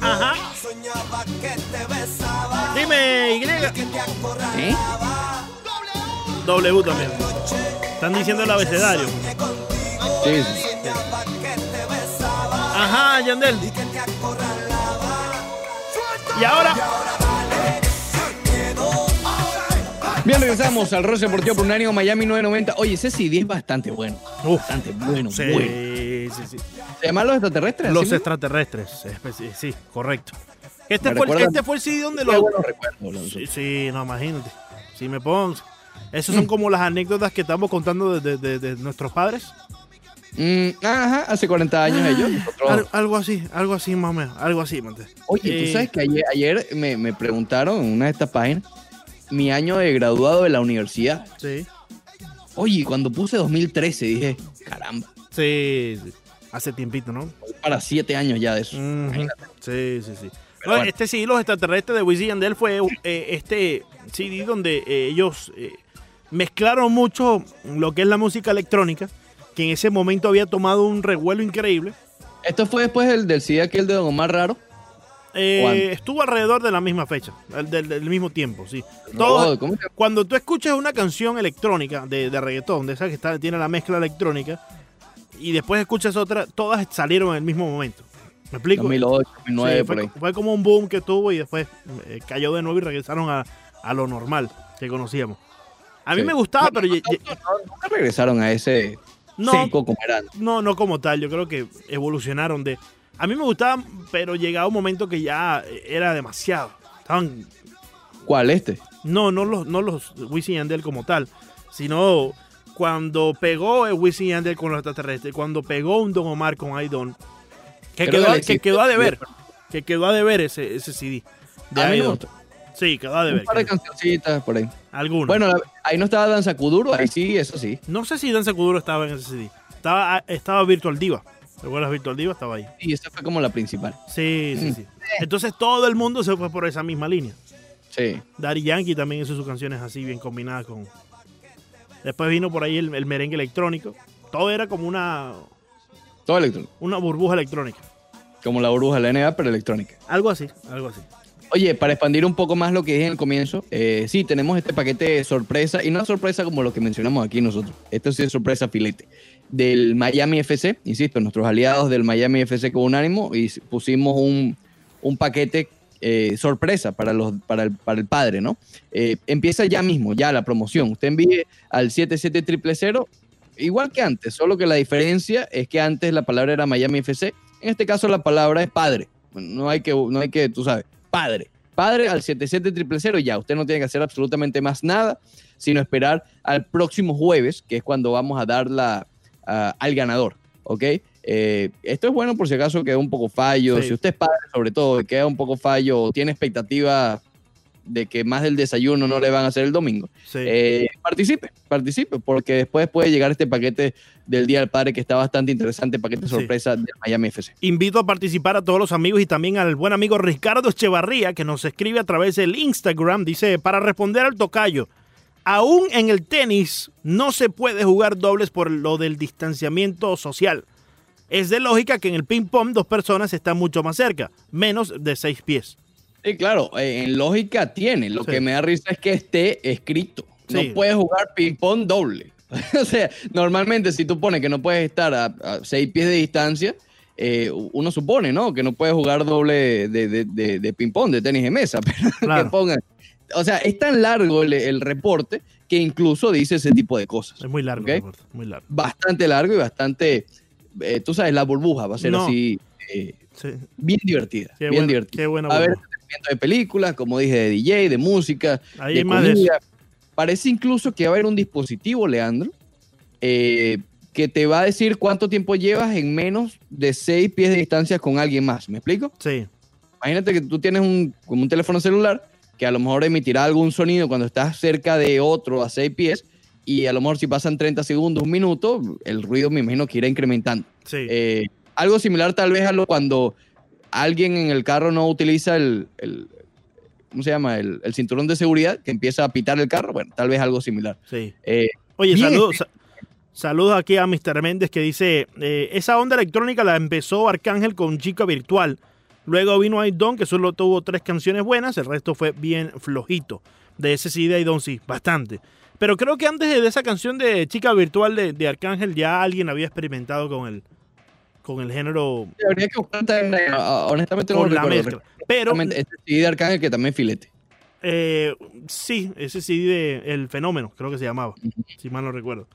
Ajá. Dime, Y. ¿Eh? W también. Están diciendo el abecedario. Sí, sí. Ajá, Yandel. Y ahora. Bien, regresamos al Roce Deportivo por un año Miami 990. Oye, ese CD es bastante bueno. Uf. Bastante bueno, Sí, bueno. sí, sí. ¿Se llaman los extraterrestres? Los extraterrestres. Sí, correcto. Este fue, este fue el CD donde Qué lo. buenos recuerdos, Alonso. Sí, sí, no, imagínate. Si me pongo. Esas son como las anécdotas que estamos contando de, de- de- de nuestros padres. Mm, ajá, hace 40 años ellos. nosotros- Al- algo así, algo así más o menos. Algo así, mante. Oye, Eh, tú sabes que ayer, ayer me, me preguntaron en una de estas páginas mi año de graduado de la universidad. Sí. Oye, cuando puse 2013 dije, caramba, Sí, sí. Hace tiempito, ¿no? para siete años ya de eso. Sí, sí, sí. No, bueno. Este CD, Los extraterrestres de Wisin y Yandel, fue eh, este CD donde eh, ellos eh, mezclaron mucho lo que es la música electrónica, que en ese momento había tomado un revuelo increíble. Esto fue después del, del CD aquel de Don Omar Raro. Eh, estuvo alrededor de la misma fecha, del, mismo tiempo, sí. Todo- ¿cómo se- cuando tú escuchas una canción electrónica de, de reggaetón, de esa que está, tiene la mezcla electrónica, y después escuchas otra, todas salieron en el mismo momento. ¿Me explico? 2008, 2009, Sí, por fue, ahí. fue como un boom que tuvo y después eh, cayó de nuevo y regresaron a, a lo normal que conocíamos. A mí Sí. me gustaba, Bueno, pero ye- no, ye- no, nunca regresaron a ese no, seco como eran. no, no como tal. Yo creo que evolucionaron de. A mí me gustaba, pero llegaba un momento que ya era demasiado. Estaban. ¿Cuál este? No, no los, no los Wisin y Yandel como tal, sino cuando pegó Wisin Yandel con los extraterrestres, cuando pegó un Don Omar con Aidon, que Creo quedó, que quedó a deber, que quedó a deber ese, ese CD. De A Aidon. Sí, quedó a Un deber. par de cancioncitas por ahí. Algunos. Bueno, ahí no estaba Danza Kuduro, ahí sí, eso sí. No sé si Danza Kuduro estaba en ese CD. Estaba, estaba Virtual Diva. ¿Recuerdas Virtual Diva? Estaba ahí. Y esa fue como la principal. Sí, sí, Mm. sí. Entonces todo el mundo se fue por esa misma línea. Sí. Daddy Yankee también hizo sus canciones así, bien combinadas con. Después vino por ahí el, el merengue electrónico. Todo era como una, Todo electrónico. una burbuja electrónica. Como la burbuja de la NBA, pero electrónica. Algo así, algo así. Oye, para expandir un poco más lo que dije en el comienzo, eh, sí, tenemos este paquete sorpresa, y no es sorpresa como lo que mencionamos aquí nosotros, esto sí es sorpresa filete, del Miami FC, insisto, nuestros aliados del Miami FC con Unánimo, y pusimos un, un paquete eh, sorpresa para, los, para, el, para el padre, ¿no? Eh, empieza ya mismo, ya la promoción, usted envíe al 77000, igual que antes, solo que la diferencia es que antes la palabra era Miami FC, en este caso la palabra es padre, no hay que, no hay que tú sabes, padre. Padre al 77000 ya. Usted no tiene que hacer absolutamente más nada, sino esperar al próximo jueves, que es cuando vamos a dar la, al ganador. ¿Ok? Eh, esto es bueno por si acaso queda un poco fallo. Sí. Si usted es padre, sobre todo, queda un poco fallo o tiene expectativa de que más del desayuno no le van a hacer el domingo, Sí. eh, participe, participe, porque después puede llegar este paquete del Día del Padre que está bastante interesante, paquete Sí. sorpresa del Miami FC. Invito a participar a todos los amigos y también al buen amigo Ricardo Echevarría, que nos escribe a través del Instagram. Dice, para responder al tocayo, aún en el tenis no se puede jugar dobles por lo del distanciamiento social. Es de lógica que en el ping-pong dos personas están mucho más cerca, menos de seis pies. Sí, claro, eh, en lógica tiene. Lo Sí. que me da risa es que esté escrito. No Sí. puedes jugar ping-pong doble. o sea, normalmente si tú pones que no puedes estar a, a seis pies de distancia, eh, uno supone, ¿no? Que no puedes jugar doble de, de- de- de ping-pong, de tenis de mesa. Pero Claro. que pongan. O sea, es tan largo el, el reporte que incluso dice ese tipo de cosas. Es muy largo, muy largo. Bastante largo y bastante. Eh, tú sabes, la burbuja va a ser No. así. eh, Sí. bien divertida. Qué bien buena- divertida. qué buena a entretenimiento de películas, como dije, de DJ, de música, Ahí de más de comida. Parece incluso que va a haber un dispositivo, Leandro, eh, que te va a decir cuánto tiempo llevas en menos de seis pies de distancia con alguien más. ¿Me explico? Sí, Imagínate que tú tienes un, como un teléfono celular que a lo mejor emitirá algún sonido cuando estás cerca de otro a seis pies y a lo mejor si pasan 30 segundos, un minuto, el ruido me imagino que irá incrementando. sí. Eh, algo similar tal vez a lo cuando alguien en el carro no utiliza el, el- ¿cómo se llama? El, el cinturón de seguridad que empieza a pitar el carro. Bueno, tal vez algo similar. sí. Eh, Oye, saludos. sa- Saludos aquí a Mr. Méndez que dice, eh, esa onda electrónica la empezó Arcángel con Chica Virtual. Luego vino Aidon, que solo tuvo tres canciones buenas, el resto fue bien flojito. De ese sí de Aidon sí, bastante. Pero creo que antes de esa canción de Chica Virtual de, de Arcángel ya alguien había experimentado con el, con el género, Habría que buscar también, ah, honestamente no la recuerdo. mezcla. Pero Este CD de Arcángel que también es filete. eh, sí, ese CD de El Fenómeno, creo que se llamaba, si mal no recuerdo.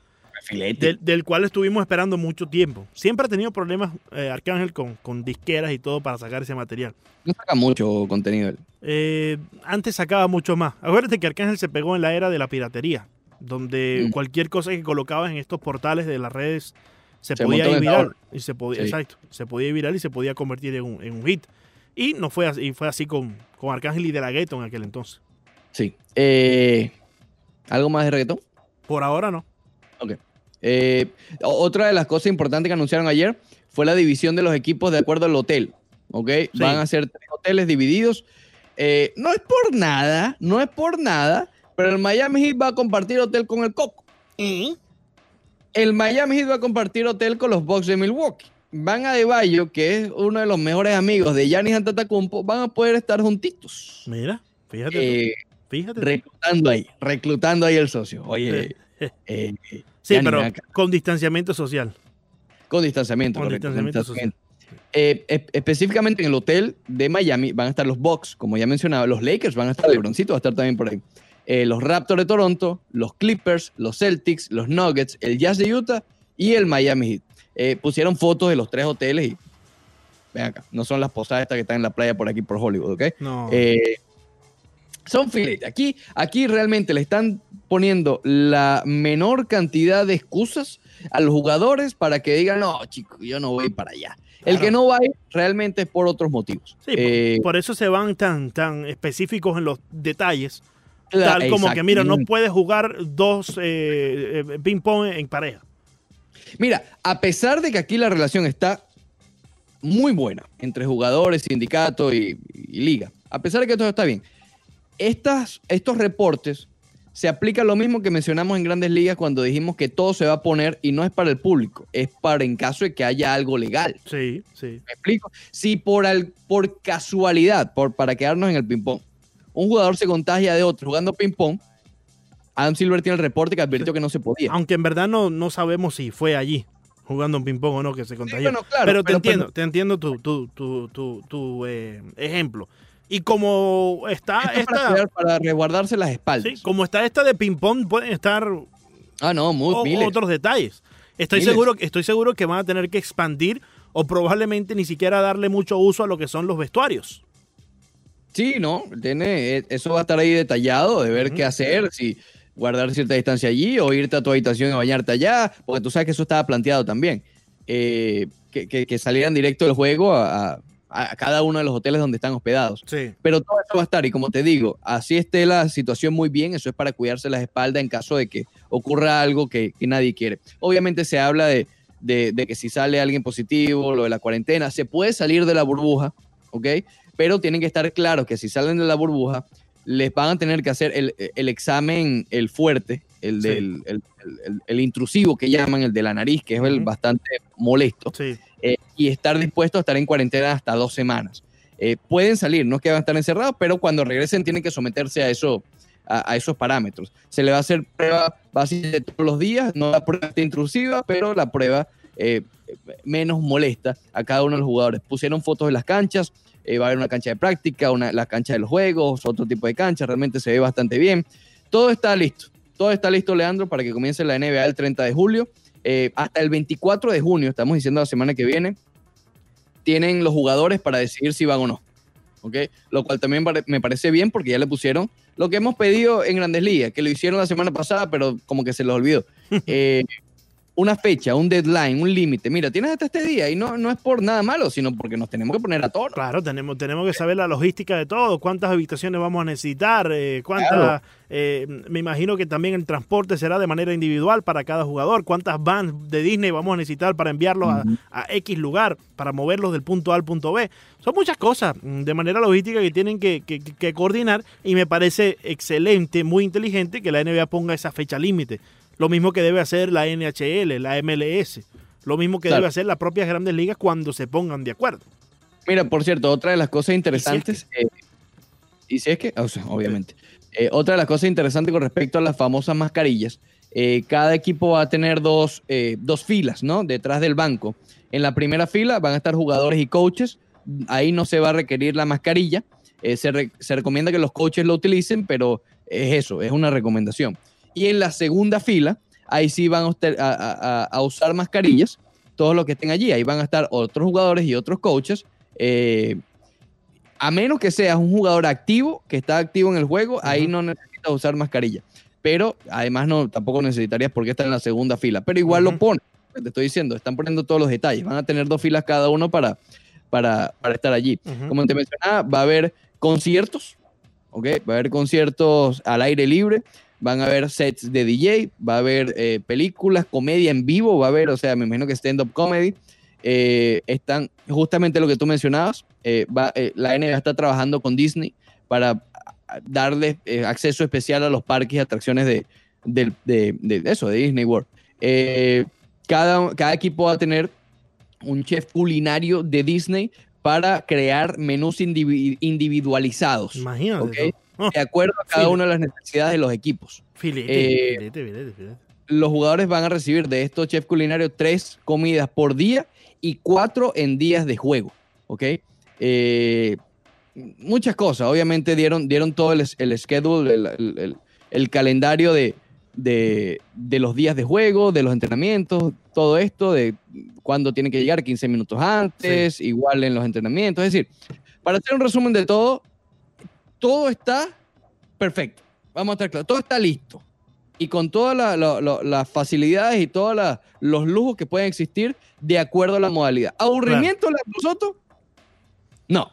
Filete. del, del cual estuvimos esperando mucho tiempo. Siempre ha tenido problemas eh, Arcángel con, con disqueras y todo para sacar ese material. No saca mucho contenido él. Eh, antes sacaba mucho más. Acuérdate que Arcángel se pegó en la era de la piratería, donde Mm. cualquier cosa que colocabas en estos portales de las redes se, Se podía ir viral. Y se podía, Sí. Exacto, se podía ir viral y se podía convertir en un, en un hit. Y no fue así, y fue así con, con Arcángel y De La Ghetto en aquel entonces. Sí. Eh, ¿Algo más de reggaetón? Por ahora no. Eh, o- otra de las cosas importantes que anunciaron ayer fue la división de los equipos de acuerdo al hotel. ¿Ok? Van a ser tres hoteles divididos. Eh, no es por nada, no es por nada, pero el Miami Heat va a compartir hotel con el Coco. El Miami Heat va a compartir hotel con los Bucks de Milwaukee. Van a Deballo, que es uno de los mejores amigos de Giannis Antetokounmpo, van a poder estar juntitos. Mira, fíjate. Eh, fíjate. tú. reclutando ahí, reclutando ahí el socio. Oye, eh, sí, Gianni, pero ven acá. con distanciamiento social. Con distanciamiento. Con correcto, distanciamiento distanciamiento. Eh, e- específicamente en el hotel de Miami van a estar los Bucks, como ya mencionaba, los Lakers van a estar, LeBroncito va a estar también por ahí. Eh, los Raptors de Toronto, los Clippers, los Celtics, los Nuggets, el Jazz de Utah y el Miami Heat. Eh, pusieron fotos de los tres hoteles y ven acá, no son las posadas estas que están en la playa por aquí por Hollywood, ¿ok? No. Eh, son filetes. Aquí, aquí realmente le están poniendo la menor cantidad de excusas a los jugadores para que digan, no, chicos, yo no voy para allá. El Claro. que no va a ir realmente es por otros motivos. Sí, por- Eh, por, eso se van tan, tan específicos en los detalles. Tal como que, mira, no puedes jugar dos eh, eh, ping-pong en pareja. Mira, a pesar de que aquí la relación está muy buena entre jugadores, sindicato y, y liga, a pesar de que todo está bien, estas, estos reportes se aplican lo mismo que mencionamos en grandes ligas cuando dijimos que todo se va a poner y no es para el público, es para en caso de que haya algo legal. Sí, sí. ¿Me explico? Si por, al- por casualidad, por, para quedarnos en el ping-pong, un jugador se contagia de otro jugando ping-pong, Adam Silver tiene el reporte que advirtió que no se podía. Aunque en verdad no, no sabemos si fue allí jugando un ping-pong o no que se contagió. bueno, claro, pero te pero- entiendo, te entiendo tu, tu, tu, tu, tu, eh, ejemplo. Y como está Esto es para, esta, cuidar- para resguardarse las espaldas. sí, como está esta de ping-pong, pueden estar Ah, no, muy, o- miles. otros detalles. Estoy Miles. seguro, estoy seguro que van a tener que expandir o probablemente ni siquiera darle mucho uso a lo que son los vestuarios. Sí, no, tiene, eh, eso va a estar ahí detallado de ver qué hacer, si guardar cierta distancia allí o irte a tu habitación y bañarte allá, porque tú sabes que eso estaba planteado también. Eh, que, que- que salieran directo del juego a, a- a cada uno de los hoteles donde están hospedados. Sí. Pero todo eso va a estar, y como te digo, así esté la situación muy bien, eso es para cuidarse las espaldas en caso de que ocurra algo que, que nadie quiere. Obviamente se habla de, de- de que si sale alguien positivo, lo de la cuarentena, se puede salir de la burbuja, ¿ok? Pero tienen que estar claros que si salen de la burbuja, les van a tener que hacer el, el examen, el fuerte, el, Sí. del, el, el- el intrusivo que llaman, el de la nariz, que es el bastante molesto Sí. eh, y estar dispuestos a estar en cuarentena hasta dos semanas. Eh, pueden salir, no es que van a estar encerrados, pero cuando regresen tienen que someterse a, eso, a, a esos parámetros. Se le va a hacer prueba básicamente todos los días, no la prueba intrusiva, pero la prueba eh, menos molesta a cada uno de los jugadores. Pusieron fotos de las canchas, eh, va a haber una cancha de práctica, una, la cancha de los juegos, otro tipo de cancha, realmente se ve bastante bien. Todo está listo, todo está listo, Leandro, para que comience la NBA el 30 de julio. Eh, hasta el 24 de junio, estamos diciendo la semana que viene, tienen los jugadores para decidir si van o no. ¿ok? Lo cual también me parece bien porque ya le pusieron lo que hemos pedido en Grandes Ligas, que lo hicieron la semana pasada, pero como que se les olvidó. Eh, una fecha, un deadline, un límite. Mira, tienes hasta este día y no, no es por nada malo, sino porque nos tenemos que poner a tono. Claro, tenemos, tenemos que saber la logística de todo, cuántas habitaciones vamos a necesitar, eh, cuántas, Claro. eh, me imagino que también el transporte será de manera individual para cada jugador, cuántas vans de Disney vamos a necesitar para enviarlos a, X lugar, para moverlos del punto A al punto B. Son muchas cosas mm, de manera logística que tienen que, que- que coordinar y me parece excelente, muy inteligente que la NBA ponga esa fecha límite Lo mismo que debe hacer la NHL, la MLS. Lo mismo que Claro. debe hacer las propias grandes ligas cuando se pongan de acuerdo. Mira, por cierto, otra de las cosas interesantes. eh, Y si es que, o sea, obviamente. Eh, otra de las cosas interesantes con respecto a las famosas mascarillas. eh, cada equipo va a tener dos, eh, dos filas, ¿no? Detrás del banco. En la primera fila van a estar jugadores y coaches. Ahí no se va a requerir la mascarilla. Eh, se, re- se recomienda que los coaches lo utilicen, pero es eso, es una recomendación. Y en la segunda fila, ahí sí van a, a- a- usar mascarillas, todos los que estén allí. Ahí van a estar otros jugadores y otros coaches. eh, a menos que seas un jugador activo, que está activo en el juego, ahí Ujú. no necesitas usar mascarilla. Pero además no, tampoco necesitarías porque está en la segunda fila. Pero igual Ujú. lo pone. Te estoy diciendo, están poniendo todos los detalles. Van a tener dos filas cada uno para, para, para estar allí. Ujú. Como te mencionaba, va a haber conciertos, ¿ok? Va a haber conciertos al aire libre, van a haber sets de DJ, va a haber eh, películas, comedia en vivo, va a haber, o sea, me imagino que stand-up comedy. Eh, están justamente lo que tú mencionabas, eh, va, la NBA está trabajando con Disney para a- darle acceso especial a los parques y atracciones de, de- de eso, de Disney World. Cada, cada equipo va a tener un chef culinario de Disney para crear menús indivi- individualizados, Imagínate. de acuerdo a cada una de las necesidades de los equipos. filete, Eh, filete, filete, filete. Los jugadores van a recibir de estos chefs culinarios tres comidas por día y cuatro en días de juego, ¿ok? Eh, muchas cosas, obviamente dieron, dieron todo el, el schedule, el, el- el- el calendario de, de- de los días de juego, de los entrenamientos, todo esto, de cuándo tienen que llegar 15 minutos antes, igual en los entrenamientos, es decir, para hacer un resumen de todo, todo está perfecto, vamos a estar claros, todo está listo y con todas la- la- la- las facilidades y todos los lujos que pueden existir de acuerdo a la modalidad. ¿Aburrimiento le nosotros? No.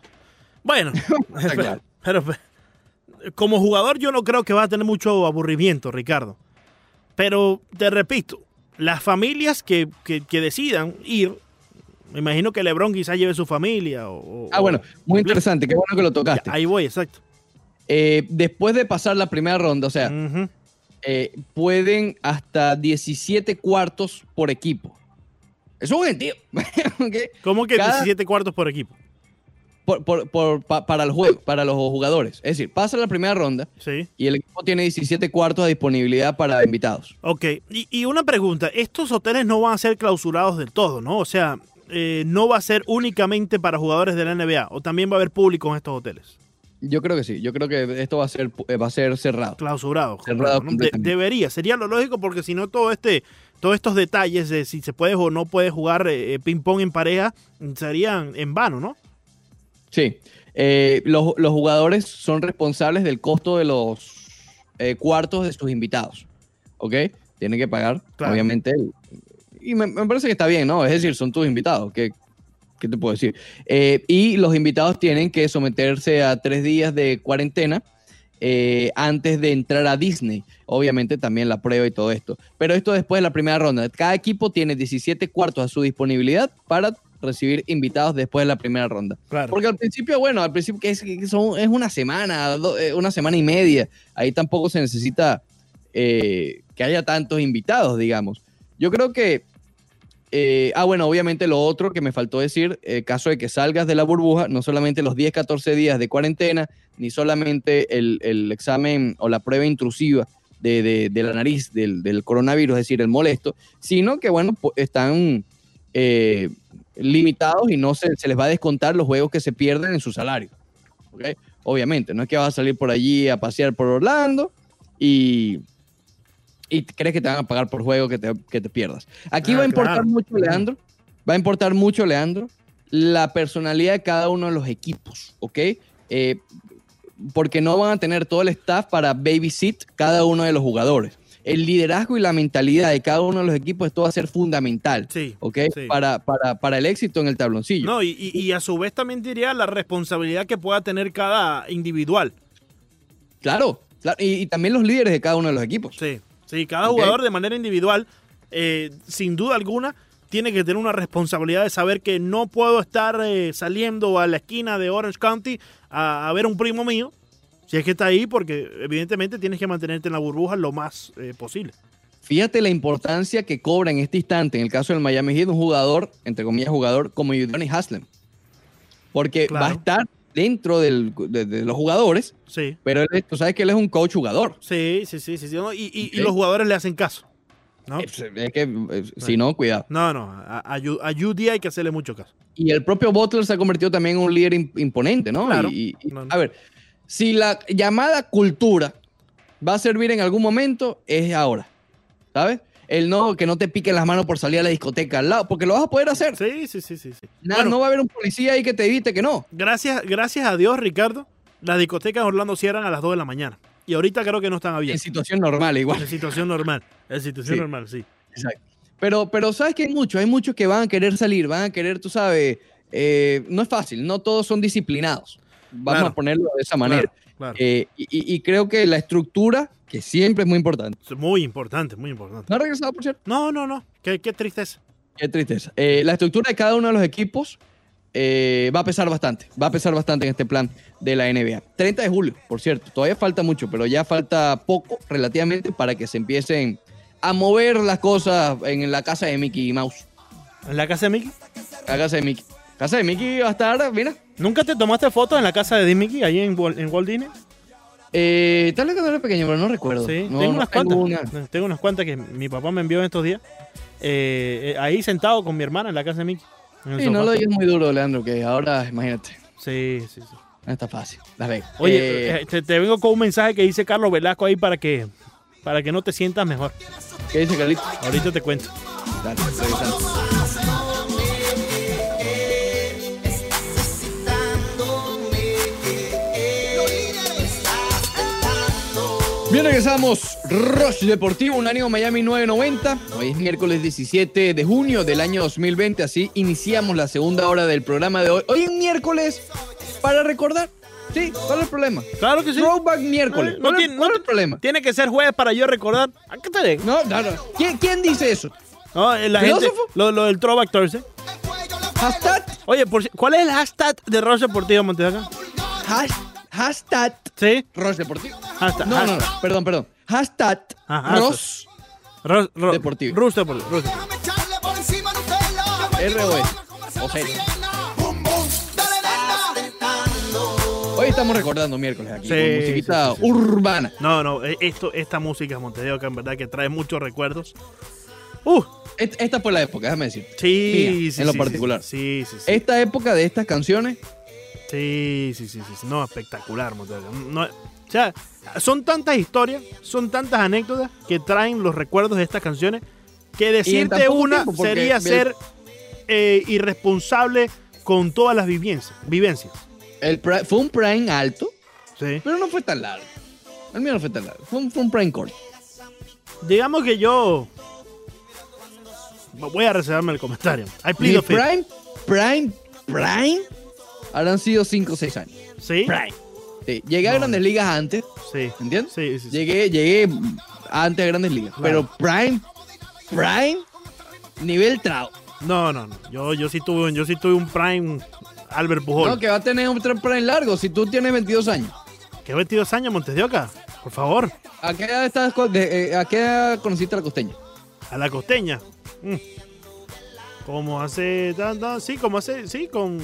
Bueno, claro. pero, pero, como jugador yo no creo que va a tener mucho aburrimiento, Ricardo. Pero te repito, las familias que, que- que decidan ir, me imagino que LeBron quizás lleve su familia. O, Ah, bueno, muy interesante, qué bueno que lo tocaste. Ahí voy, exacto. Eh, después de pasar la primera ronda, o sea, eh, pueden hasta 17 cuartos por equipo. Eso es un gentío. ¿ok? ¿Cómo que Cada- 17 cuartos por equipo? Por- por- por- pa- para el juego, para los jugadores. Es decir, pasa la primera ronda Sí. y el equipo tiene 17 cuartos a disponibilidad para invitados. Ok, y, y una pregunta, estos hoteles no van a ser clausurados del todo, ¿no? O sea, eh, no va a ser únicamente para jugadores de la NBA, o también va a haber público en estos hoteles. Yo creo que sí. Yo creo que esto va a ser, eh, va a ser cerrado. Clausurados. Cerrado debería, sería lo lógico porque si no todo este, todos estos detalles de si se puede o no puede jugar eh, ping pong en pareja serían en vano, ¿no? Sí. Eh, los, los jugadores son responsables del costo de los eh, cuartos de sus invitados. ¿Ok? Tienen que pagar, Claro. obviamente. y me, me parece que está bien, ¿no? Es decir, son tus invitados. ¿Qué, qué te puedo decir? Eh, y los invitados tienen que someterse a tres días de cuarentena eh, antes de entrar a Disney. Obviamente también la prueba y todo esto. Pero esto después de la primera ronda. Cada equipo tiene 17 cuartos a su disponibilidad para recibir invitados después de la primera ronda. Claro. Porque al principio, bueno, al principio que es, que son, es una semana, do- eh, una semana y media. Ahí tampoco se necesita eh, que haya tantos invitados, digamos. Yo creo que, eh, ah, bueno, obviamente lo otro que me faltó decir, eh, caso de que salgas de la burbuja, no solamente los 10, 14 días de cuarentena, ni solamente el, examen o la prueba intrusiva de, la nariz del, coronavirus, es decir, el molesto, sino que, bueno, están eh, limitados y no se, les va a descontar los juegos que se pierden en su salario. Obviamente, no es que vas a salir por allí a pasear por Orlando y, y crees que te van a pagar por juego que te, que te pierdas. Aquí Ah, va a importar claro. mucho, Leandro, va a importar mucho, Leandro, la personalidad de cada uno de los equipos, ¿ok? Eh, porque no van a tener todo el staff para babysit cada uno de los jugadores. El liderazgo y la mentalidad de cada uno de los equipos, esto va a ser fundamental, Sí. ¿ok? sí. Para, para, para el éxito en el tabloncillo. No, y, y- y a su vez también diría la responsabilidad que pueda tener cada individual. Claro, claro, y, y también los líderes de cada uno de los equipos. Sí, sí, cada jugador de manera individual, eh, sin duda alguna, tiene que tener una responsabilidad de saber que no puedo estar eh, saliendo a la esquina de Orange County a, a ver a un primo mío, si es que está ahí, porque evidentemente tienes que mantenerte en la burbuja lo más eh, posible. fíjate la importancia que cobra en este instante, en el caso del Miami Heat, un jugador, entre comillas, jugador como Udoni Haslem. Porque va a estar dentro del- de, de los jugadores, Sí. pero él- tú sabes que él es un coach jugador. Sí, sí, sí, sí. sí, ¿no? Y, y- los jugadores le hacen caso. ¿no? Es, es que, eh, si no, cuidado. No, no. A, a, a UD hay que hacerle mucho caso. Y el propio Butler se ha convertido también en un líder im- imponente, ¿no? Claro. Y-. A ver, si la llamada cultura va a servir en algún momento, es ahora, ¿sabes? El no, que no te piquen las manos por salir a la discoteca al lado, porque lo vas a poder hacer. Sí, sí, sí, sí. sí. Nada, Bueno, no va a haber un policía ahí que te evite que no. gracias, gracias a Dios, Ricardo, las discotecas en Orlando cierran a las 2 de la mañana. Y ahorita creo que no están En abiertas. situación normal, igual. En situación normal. En situación Sí. normal, sí. Exacto. Pero, pero sabes que hay muchos, hay muchos que van a querer salir, van a querer, tú sabes, eh, no es fácil, no todos son disciplinados. Vamos Claro. a ponerlo de esa manera. Claro, claro. Eh, y, creo que la estructura, que siempre es muy importante. Es muy importante, muy importante. ¿No ha regresado, por cierto? No, no, no. Qué, qué tristeza. Qué tristeza. Eh, la estructura de cada uno de los equipos eh, va a pesar bastante. Va a pesar bastante en este plan de la NBA. 30 de julio, por cierto. Todavía falta mucho, pero ya falta poco relativamente para que se empiecen a mover las cosas en la casa de Mickey Mouse. ¿En la casa de Mickey? La casa de Mickey. Casa de Mickey va a estar, mira. ¿Nunca te tomaste fotos en la casa de Mickey, ahí en, Wal- en Walt Disney? Eh, tal vez cuando era pequeño, pero no recuerdo. Sí, No, tengo unas cuantas. una. Tengo unas cuantas que mi papá me envió en estos días. Eh, eh, ahí sentado con mi hermana en la casa de Mickey. Sí, no lo digas muy duro, Leandro, que ahora, imagínate, Sí, sí, sí. no está fácil. Ve. Oye, Eh, te, te vengo con un mensaje que dice Carlos Velasco ahí para que, para que no te sientas mejor. ¿qué dice Carlito? Ahorita te cuento. Dale, revisando. Bien, regresamos. Rush Deportivo, un ánimo Miami 990. Hoy es miércoles 17 de junio del año 2020. Así iniciamos la segunda hora del programa de hoy. Hoy es miércoles para recordar. Sí, ¿cuál es el problema? Claro que sí. Throwback miércoles. No ¿Cuál, es- tiene- cuál no es el problema? Tiene que ser jueves para yo recordar. ¿A qué te digo? No, no, no. ¿Quién, quién dice eso? No, eh, la gente, lo, lo del Throwback Thursday. Hashtag. Oye, por ¿cuál es el hashtag de Ross Deportivo hash- hashtag. Sí. Rush Deportivo. Hashtag. No, no, hashtag. no, perdón, perdón. Hashtag Ajá, Ross Ross, Ross- Deportivo. Ross Deportivo. Ross Deportivo. O sea, hoy estamos recordando miércoles aquí Sí, con musiquita sí, sí, sí. urbana. No, no, eh, esto, esta música Montevideo que en verdad que trae muchos recuerdos. Uh, Esta fue la época, déjame decir. sí, Mía, sí, en lo particular. Sí, sí, sí. Esta época de estas canciones, Sí, sí, sí, sí. No, espectacular. No, o sea, son tantas historias, son tantas anécdotas que traen los recuerdos de estas canciones que decirte una tiempo, sería ser eh, irresponsable con todas las vivencias. vivencias. el fue un prime alto, Sí. pero no fue tan largo. El mío no fue tan largo. Fue un, fue un prime corto. Digamos que yo voy a reservarme el comentario. I Mi prime, prime, prime, habrán sido 5 o 6 años. ¿Sí? Prime. Sí, Llegué a grandes ligas antes, Sí. ¿entiendes? Sí, sí, sí. Llegué, llegué antes a grandes ligas. Claro. Pero prime, prime, nivel trao. No, no, no. Yo, yo sí tuve, yo sí tuve un prime Albert Pujol. No, que va a tener un prime largo si tú tienes 22 años. ¿Qué 22 años, Montes de Oca? Por favor. ¿A qué edad, estás, de- eh, ¿a qué edad conociste a la costeña? A la costeña. Mm. Como hace. tan, sí, como hace. Sí, con.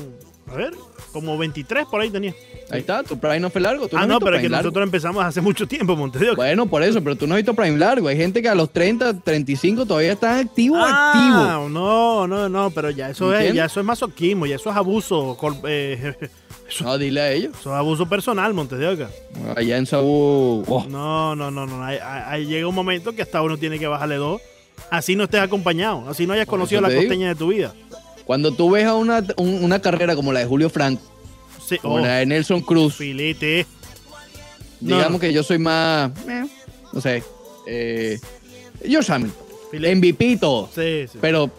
A ver, como 23 por ahí tenía. Ahí está, tu prime no fue largo. ¿tú Ah, no, visto pero es que largo? nosotros empezamos hace mucho tiempo, Montes de Oca. Bueno, por eso, pero tú no has visto prime largo. Hay gente que a los 30, 35 todavía está activo, activo. Ah, no, no, no, pero ya eso es, ya eso es masoquismo, ya eso es abuso, eh, eso, No, dile a ellos. eso es abuso personal, Montes de Oca. Allá en Saúl. oh, No, no, no, no. Ahí, ahí- llega un momento que hasta uno tiene que bajarle dos. Así no estés acompañado, así no hayas Por conocido la te digo. costeña de tu vida. Cuando tú ves a una, un- una carrera como la de Julio Franco, Sí, como oh, la de Nelson Cruz, filete. No, digamos no. que yo soy más, eh, no sé, eh, George Hamilton, Filete. MVP y todo, Sí, sí. pero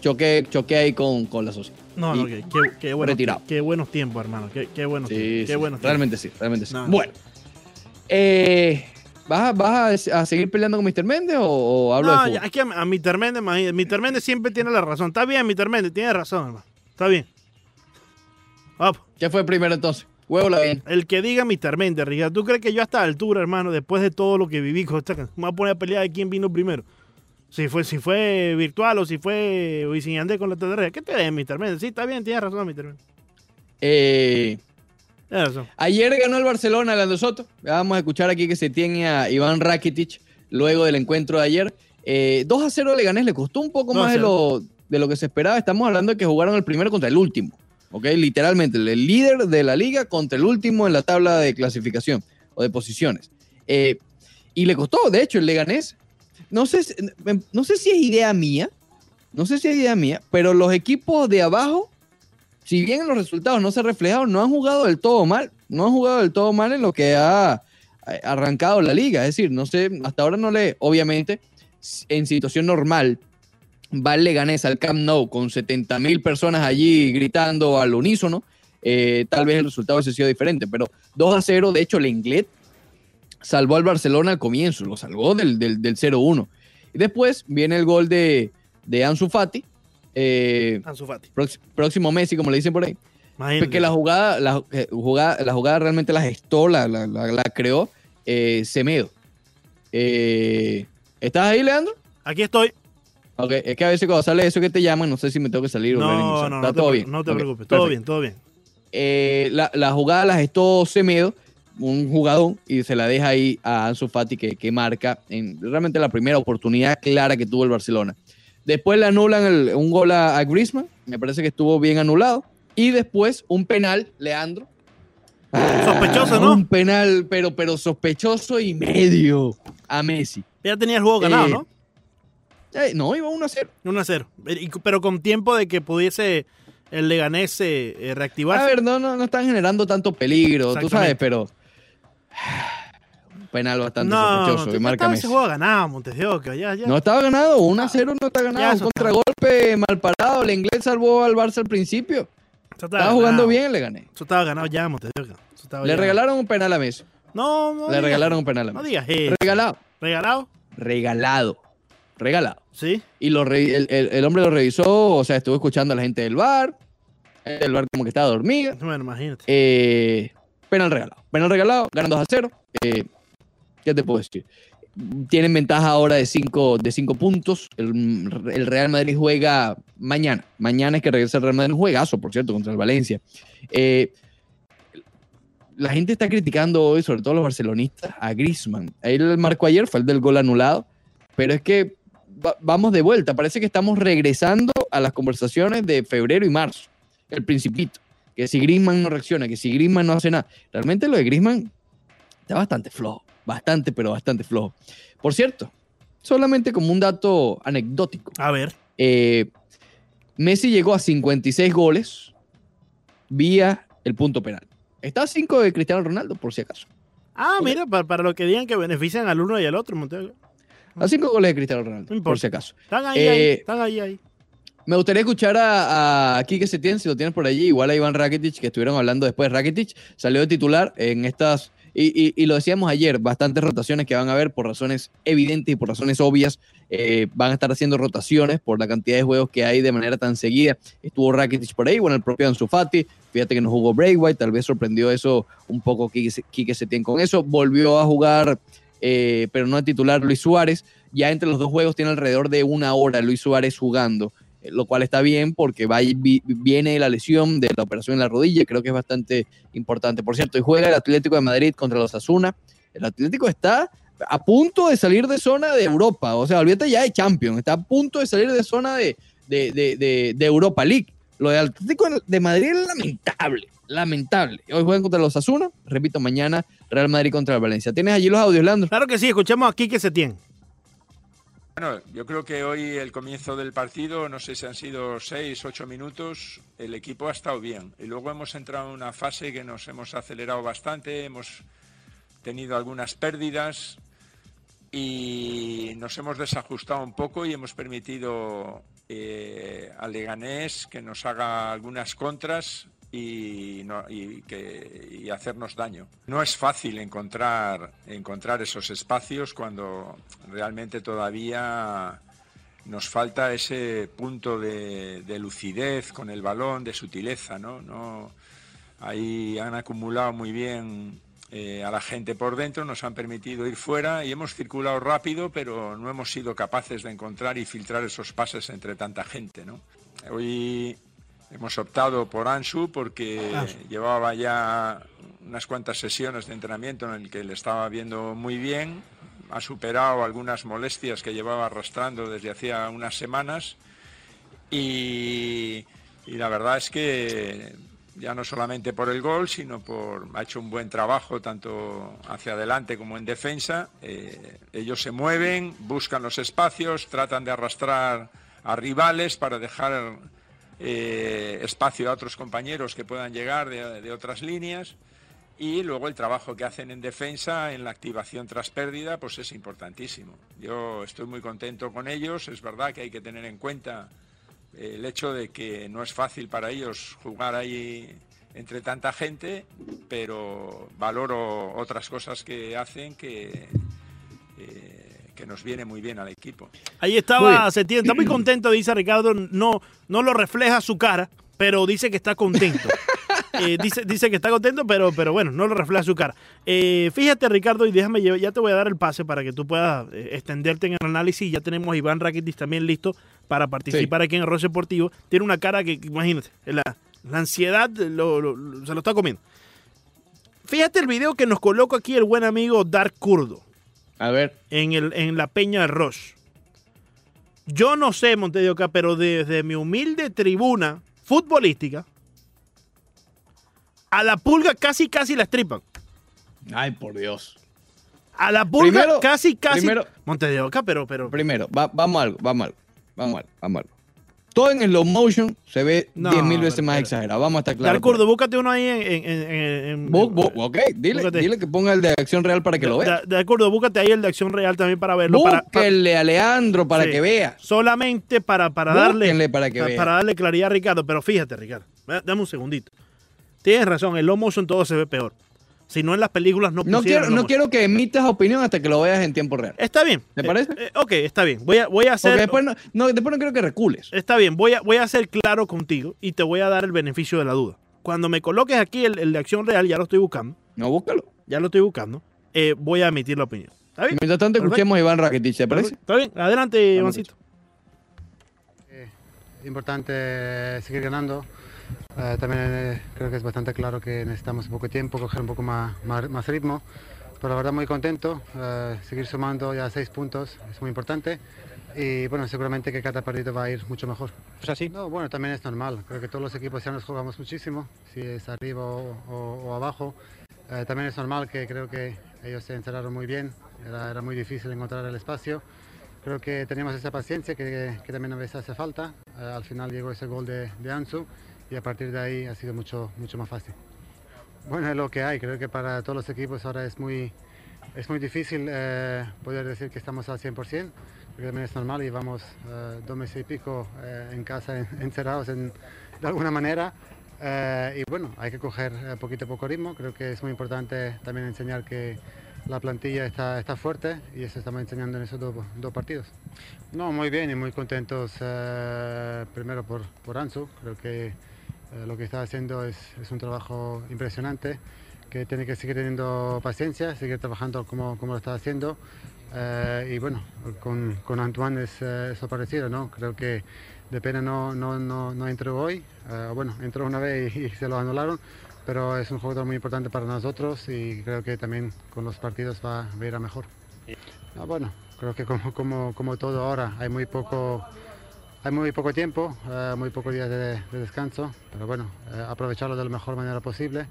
choqué, choqué ahí con, con la sociedad. No, Y- no, qué, qué, qué buenos, retirado. qué buenos tiempos, hermano. Qué, qué buenos Sí, tiempos. Qué sí, buenos tiempos. realmente sí, realmente sí. No, no. Bueno, eh, ¿vas, a, vas a, a seguir peleando con Mr. Méndez o, o hablo de No, fútbol? es que a, a Mr. Méndez, imagínate, Mr. Méndez siempre tiene la razón. Está bien, Mr. Méndez, tiene razón, hermano. Está bien. Vamos. ¿Qué fue primero entonces? Huevo la bien. El que diga Mr. Méndez, Ricardo. ¿Tú crees que yo a esta altura, hermano, después de todo lo que viví con esta me voy a poner a pelear de quién vino primero? Si fue, si fue virtual o si fue Wisin Yandel con la TDR. ¿Qué te ves, Mr. Méndez? Sí, está bien, tienes razón, Mr. Méndez. Eh, Ayer ganó el Barcelona, Lando Soto. Vamos a escuchar aquí que se tiene a Iván Rakitic luego del encuentro de ayer. Eh, 2 a 0 le Leganés, le costó un poco 2 a más de 0. lo, de lo que se esperaba. Estamos hablando de que jugaron el primero contra el último. ¿ok? Literalmente, el líder de la liga contra el último en la tabla de clasificación o de posiciones. Eh, y le costó, de hecho, el Leganés. No sé, no sé si es idea mía, no sé si es idea mía, pero los equipos de abajo, si bien en los resultados no se reflejaron, no han jugado del todo mal. No han jugado del todo mal en lo que ha arrancado la liga. Es decir, no sé, hasta ahora no le, obviamente, en situación normal, va el al Camp Nou con 70 mil personas allí gritando al unísono, eh, tal vez el resultado hubiese sido diferente, pero 2 a 0, de hecho, el Inglés salvó al Barcelona al comienzo, lo salvó del, del, del 0-1. Y después viene el gol de, de Ansu Fati, eh, Ansu Fati. próximo Messi, como le dicen por ahí, Imagínate. que la jugada, la, eh, jugada, la jugada realmente la gestó, la, la, la- la creó eh, Semedo. Eh, ¿Estás ahí, Leandro? Aquí estoy. Ok, es que a veces cuando sale eso que te llaman, no sé si me tengo que salir o No, reiniciar. no, Está no, te, todo pre- bien. no te preocupes. Todo perfecto. bien, todo bien. Eh, la, la jugada la gestó Semedo, un jugador, y se la deja ahí a Ansu Fati que, que marca en realmente la primera oportunidad clara que tuvo el Barcelona. Después le anulan el- un gol a, a Griezmann, me parece que estuvo bien anulado. Y después un penal, Leandro. Sospechoso, ¿no? Un penal, pero, pero sospechoso y medio a Messi. Ya tenía el juego ganado, Eh, ¿no? Eh, no, iba 1 a 0. 1 a 0. Y- Pero con tiempo de que pudiese el Leganés eh, eh, A reactivarse. ver, no, no, no están generando tanto peligro, tú sabes, pero. Penal bastante no, sospechoso no, que marca ese juego ganado, Montes de Oca, ya, ya. No estaba ganado, 1 a 0 no está ganado. Ya, Un contragolpe mal parado. El inglés salvó al Barça al principio. Estaba jugando bien, le gané. Eso estaba ganado ya, Montes de Oca. Eso estaba Le ya- regalaron un penal a Messi. No, no. Le regalaron un penal a No Messi. digas eso. Regalado. ¿Regalado? Regalado. Regalado. Sí. Y lo re- el, el- el hombre lo revisó, o sea, estuvo escuchando a la gente del bar. El bar como que estaba dormido. Bueno, imagínate. Eh, penal regalado. Penal regalado, ganan 2 a 0. Eh, ¿Qué te puedo decir? Tienen ventaja ahora de 5 de cinco puntos. El, Real Madrid juega mañana. Mañana es que regresa el Real Madrid. Un juegazo, por cierto, contra el Valencia. Eh, la gente está criticando hoy, sobre todo los barcelonistas, a Griezmann. El marco ayer fue el del gol anulado. Pero es que va- vamos de vuelta. Parece que estamos regresando a las conversaciones de febrero y marzo. El principito que si Griezmann no reacciona, que si Griezmann no hace nada. Realmente lo de Griezmann está bastante flojo, bastante, pero bastante flojo. Por cierto, solamente como un dato anecdótico, A ver. eh, Messi llegó a 56 goles vía el punto penal. Está a 5 de Cristiano Ronaldo, por si acaso. Ah, mira, para, para lo que digan que benefician al uno y al otro, Oca. A 5 goles de Cristiano Ronaldo, No por si acaso. Están ahí, Eh, ahí. Están ahí, ahí. Me gustaría escuchar a, a Quique Setién, si lo tienes por allí, igual a Iván Rakitic, que estuvieron hablando después. Rakitic salió de titular en estas, y, y- y lo decíamos ayer, bastantes rotaciones que van a haber por razones evidentes y por razones obvias. Eh, van a estar haciendo rotaciones por la cantidad de juegos que hay de manera tan seguida. Estuvo Rakitic por ahí, bueno, el propio Ansu Fati, fíjate que no jugó Braithwaite, tal vez sorprendió eso un poco Quique, Se- Quique Setién con eso. Volvió a jugar, eh, pero no a titular Luis Suárez. Ya entre los dos juegos tiene alrededor de una hora Luis Suárez jugando lo cual está bien porque va, y vi- viene la lesión de la operación en la rodilla, creo que es bastante importante. Por cierto, y juega el Atlético de Madrid contra los Asuna. El Atlético está a punto de salir de zona de Europa, o sea, olvídate ya de Champions, está a punto de salir de zona de, de, de- de- Europa League. Lo del Atlético de Madrid es lamentable, lamentable. Hoy juegan contra los Asuna, repito, mañana Real Madrid contra el Valencia. ¿Tienes allí los audios, Leandro? Claro que sí, escuchemos aquí que se tiene. Bueno, yo creo que hoy el comienzo del partido, no sé si han sido seis, ocho minutos, el equipo ha estado bien. Y luego hemos entrado en una fase que nos hemos acelerado bastante, hemos tenido algunas pérdidas y nos hemos desajustado un poco y hemos permitido eh, al Leganés que nos haga algunas contras y, no- y que, y hacernos daño. No es fácil encontrar, encontrar esos espacios cuando realmente todavía nos falta ese punto de, de lucidez con el balón, de sutileza, ¿no? No, ahí han acumulado muy bien eh, a la gente por dentro, nos han permitido ir fuera y hemos circulado rápido, pero no hemos sido capaces de encontrar y filtrar esos pases entre tanta gente. ¿no? Hoy hemos optado por Ansu porque llevaba ya unas cuantas sesiones de entrenamiento en el que le estaba viendo muy bien, ha superado algunas molestias que llevaba arrastrando desde hacía unas semanas. Y, y la verdad es que ya no solamente por el gol, sino por ha hecho un buen trabajo tanto hacia adelante como en defensa. Eh, ellos se mueven, buscan los espacios, tratan de arrastrar a rivales para dejar eh, espacio a otros compañeros que puedan llegar de, otras líneas. Y luego el trabajo que hacen en defensa, en la activación tras pérdida, pues es importantísimo. Yo estoy muy contento con ellos. Es verdad que hay que tener en cuenta el hecho de que no es fácil para ellos jugar ahí entre tanta gente, pero valoro otras cosas que hacen que, eh, que nos viene muy bien al equipo. Ahí estaba Setién, está muy contento, dice Ricardo, no, no lo refleja su cara, pero dice que está contento. Eh, dice, dice que está contento, pero, pero bueno, no lo refleja su cara. Eh, fíjate, Ricardo, y déjame, ya te voy a dar el pase para que tú puedas extenderte en el análisis. Ya tenemos a Iván Rakitic también listo para participar aquí en el Rol Deportivo, tiene una cara que, imagínate, la, ansiedad se lo está comiendo. Fíjate el video que nos coloca aquí el buen amigo Dark Kurdo. A ver. En, el, en la Peña de Ross. Yo no sé, Montedioca, pero desde mi humilde tribuna futbolística, a la pulga casi, casi la estripan. Ay, por Dios. A la pulga casi, casi. Primero, Montedioca, pero, pero. Primero, vamos a algo, vamos a algo. Vamos a ver, vamos a ver. Todo en el low motion se ve 10.000 veces más exagerado. Vamos a estar claros. Recuerdo, búscate uno ahí en. en, ok, dile, dile, que ponga el de acción real para que lo vea. De, acuerdo, búscate ahí el de acción real también para verlo. Búsquenle a Leandro para que vea. Solamente para, para darle. para que vea. Para darle claridad a Ricardo. Pero fíjate, Ricardo, dame un segundito. Tienes razón, el low motion todo se ve peor. Si no en las películas no No quiero, no quiero que emitas opinión hasta que lo veas en tiempo real. Está bien. ¿Te parece? Eh, ok, está bien. Voy a, voy a hacer... después no, después no quiero que recules. Está bien. Voy a, voy a ser claro contigo y te voy a dar el beneficio de la duda. Cuando me coloques aquí el, de acción real, ya lo estoy buscando. No, búscalo. Ya lo estoy buscando. Eh, voy a emitir la opinión. ¿Está bien? Mientras tanto, escuchemos a Iván Rakitic, ¿te parece? Está bien. Adelante, Ivancito. Eh, importante seguir ganando. Eh, también eh, creo que es bastante claro que necesitamos un poco de tiempo, coger un poco más, más, ritmo, pero la verdad muy contento, eh, seguir sumando ya seis puntos es muy importante y bueno, seguramente que cada partido va a ir mucho mejor. ¿Es así? No, bueno, también es normal, creo que todos los equipos ya nos jugamos muchísimo, si es arriba o, abajo. también es normal que creo que ellos se encerraron muy bien, era, era muy difícil encontrar el espacio. Creo que teníamos esa paciencia que, que también a veces hace falta. al final llegó ese gol de, de Ansu y a partir de ahí ha sido mucho, mucho más fácil. Bueno, es lo que hay, creo que para todos los equipos ahora es muy, es muy difícil eh, poder decir que estamos al 100%, porque también es normal y vamos eh, dos meses y pico eh, en casa encerrados en, de alguna manera. y bueno, hay que coger poquito a poco ritmo, creo que es muy importante también enseñar que la plantilla está, está fuerte y eso estamos enseñando en esos dos, dos partidos. No, muy bien y muy contentos primero por, por Ansu, creo que eh, lo que está haciendo es, es, un trabajo impresionante, que tiene que seguir teniendo paciencia, seguir trabajando como, como lo está haciendo. Eh, y bueno, con, con Antoine es eh, eso parecido, ¿no? Creo que de pena no, no, no, no entró hoy, bueno, entró una vez y, se lo anularon, pero es un jugador muy importante para nosotros y creo que también con los partidos va, a ir a mejor. Ah, bueno, creo que como, como, como todo ahora hay muy poco hay muy poco tiempo, eh, muy pocos días de, descanso, pero bueno, eh, aprovecharlo de la mejor manera posible.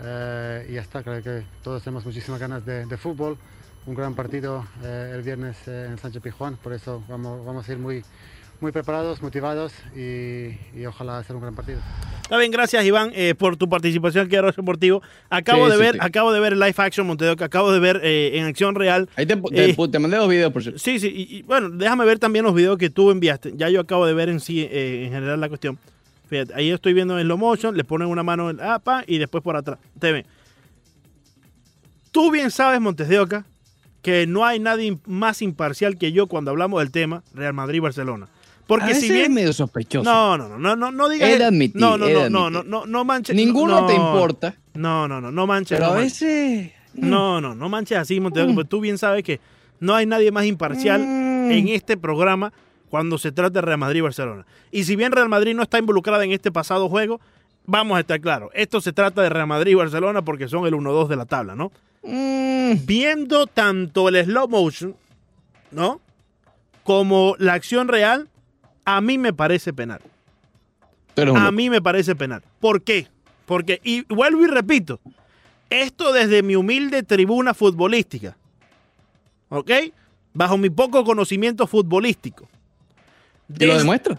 Eh, y ya está, creo que todos tenemos muchísimas ganas de, fútbol. Un gran partido el viernes en Sánchez Pijuán, por eso vamos a ir muy, muy preparados, motivados y, ojalá hacer un gran partido. Está bien, gracias Iván eh, por tu participación aquí en Arroz Deportivo. Acabo de ver, acabo de ver el live action Monteo, que acabo de ver eh, en acción real. Ahí te, te, eh, mandé dos videos, por cierto. Sí, sí, y, bueno, déjame ver también los videos que tú enviaste. Ya yo acabo de ver en sí, en general la cuestión. Fíjate, ahí estoy viendo en slow motion, le ponen una mano en APA y después por atrás. Te ven. Tú bien sabes, Montes de Oca, que no hay nadie más imparcial que yo cuando hablamos del tema Real Madrid-Barcelona. Porque A si veces es bien medio sospechoso. no, no, no, no, no, no digas de admitir, no, no, no, no, admitir. no, no, no manches. Ninguno no, te importa, No, no, no, no manches. pero no a veces... No, no, no manches así, Montevideo, Mm. porque tú bien sabes que no hay nadie más imparcial Mm. en este programa cuando se trata de Real Madrid y Barcelona. Y si bien Real Madrid no está involucrada en este pasado juego, vamos a estar claros, esto se trata de Real Madrid y Barcelona porque son el 1-2 de la tabla, ¿no? Mm, Viendo tanto el slow motion, ¿no? Como la acción real, a mí me parece penal. un A mí me parece penal. ¿Por qué? Porque, y vuelvo y repito, esto desde mi humilde tribuna futbolística, ¿ok? Bajo mi poco conocimiento futbolístico. ¿Y lo demuestra?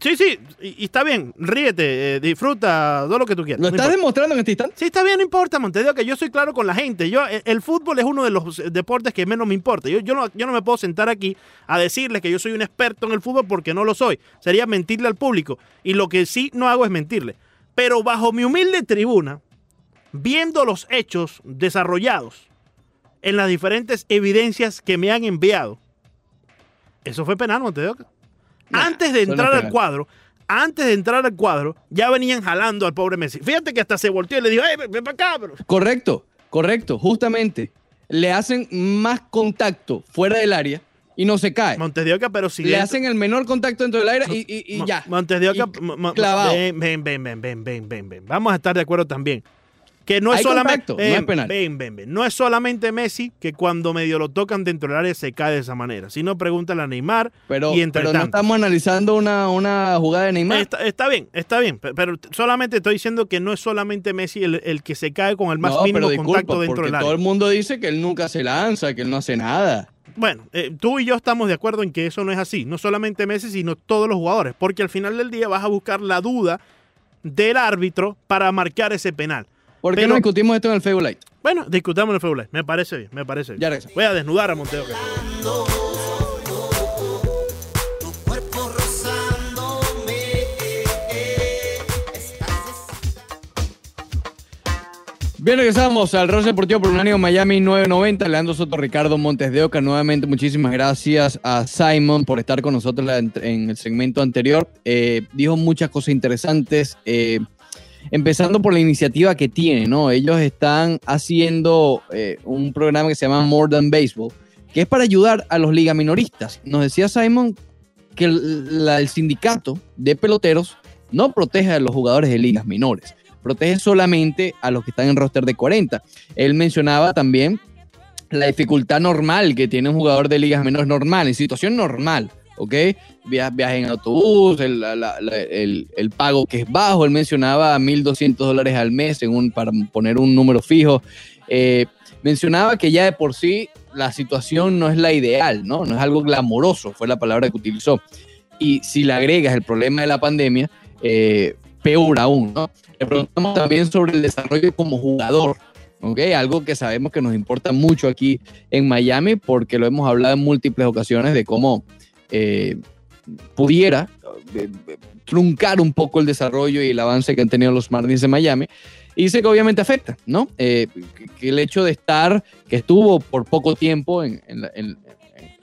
Sí, sí, y, y está bien, ríete, eh, disfruta, todo lo que tú quieras. ¿Lo no estás importa. demostrando en este instante? Sí, está bien, no importa, Montevideo, que yo soy claro con la gente. Yo, el, el fútbol es uno de los deportes que menos me importa. Yo, yo, no, yo no me puedo sentar aquí a decirles que yo soy un experto en el fútbol porque no lo soy. Sería mentirle al público. Y lo que sí no hago es mentirle. Pero bajo mi humilde tribuna, viendo los hechos desarrollados en las diferentes evidencias que me han enviado, eso fue penal, Montevideo. Antes de entrar al cuadro, antes de entrar al cuadro, ya venían jalando al pobre Messi. Fíjate que hasta se volteó y le dijo, ¡eh, ven, ven para acá, bro! Correcto, correcto. Justamente le hacen más contacto fuera del área y no se cae. Montes de Oca, pero si Le dentro- hacen el menor contacto dentro del aire y, y- y Mo- ya. Montes de Oca, Y clavado. ven, ven, ven, ven, ven, ven, ven, ven. Vamos a estar de acuerdo también. Que no es Hay solamente. contacto, no es ven, penal. ven, ven, ven. No es solamente Messi que cuando medio lo tocan dentro del área se cae de esa manera. Si no, pregúntale a Neymar. Pero, y entre pero no estamos analizando una, una jugada de Neymar. Está, está bien, está bien. pe- Pero solamente estoy diciendo que no es solamente Messi el, el que se cae con el más no, mínimo disculpa, contacto dentro del área. todo el mundo dice que él nunca se lanza, que él no hace nada. Bueno, eh, tú y yo estamos de acuerdo en que eso no es así. No solamente Messi, sino todos los jugadores. Porque al final del día vas a buscar la duda del árbitro para marcar ese penal. ¿Por qué Pero- no discutimos esto en el Facebook Light? Bueno, discutamos en el Febulay. Me parece bien, me parece bien. Ya regresamos. Voy a desnudar a Monteo. Bien, regresamos al Rosa Deportivo por un año Miami 990. Leandro Soto, Ricardo Montes de Oca. Nuevamente, muchísimas gracias a Simon por estar con nosotros en el segmento anterior. Eh, dijo muchas cosas interesantes. eh, empezando por la iniciativa que tiene, ¿no? Ellos están haciendo eh, un programa que se llama More Than Baseball, que es para ayudar a los liga minoristas. Nos decía Simon que el, el sindicato de peloteros no protege a los jugadores de ligas menores, protege solamente a los que están en roster de 40. Él mencionaba también la dificultad normal que tiene un jugador de ligas menores normal, en situación normal, ¿ok? Via- Viaje en autobús, el, el- el pago que es bajo, él mencionaba 1.200 dólares al mes en para poner un número fijo. Eh, mencionaba que ya de por sí la situación no es la ideal, ¿no? No es algo glamoroso, fue la palabra que utilizó. Y si le agregas el problema de la pandemia, eh, peor aún, ¿no? Le preguntamos también sobre el desarrollo como jugador, ¿ok? Algo que sabemos que nos importa mucho aquí en Miami porque lo hemos hablado en múltiples ocasiones de cómo eh, pudiera eh, truncar un poco el desarrollo y el avance que han tenido los Marlins de Miami. Y dice que obviamente afecta, ¿no? Eh, que, el hecho de estar, que estuvo por poco tiempo en, en en-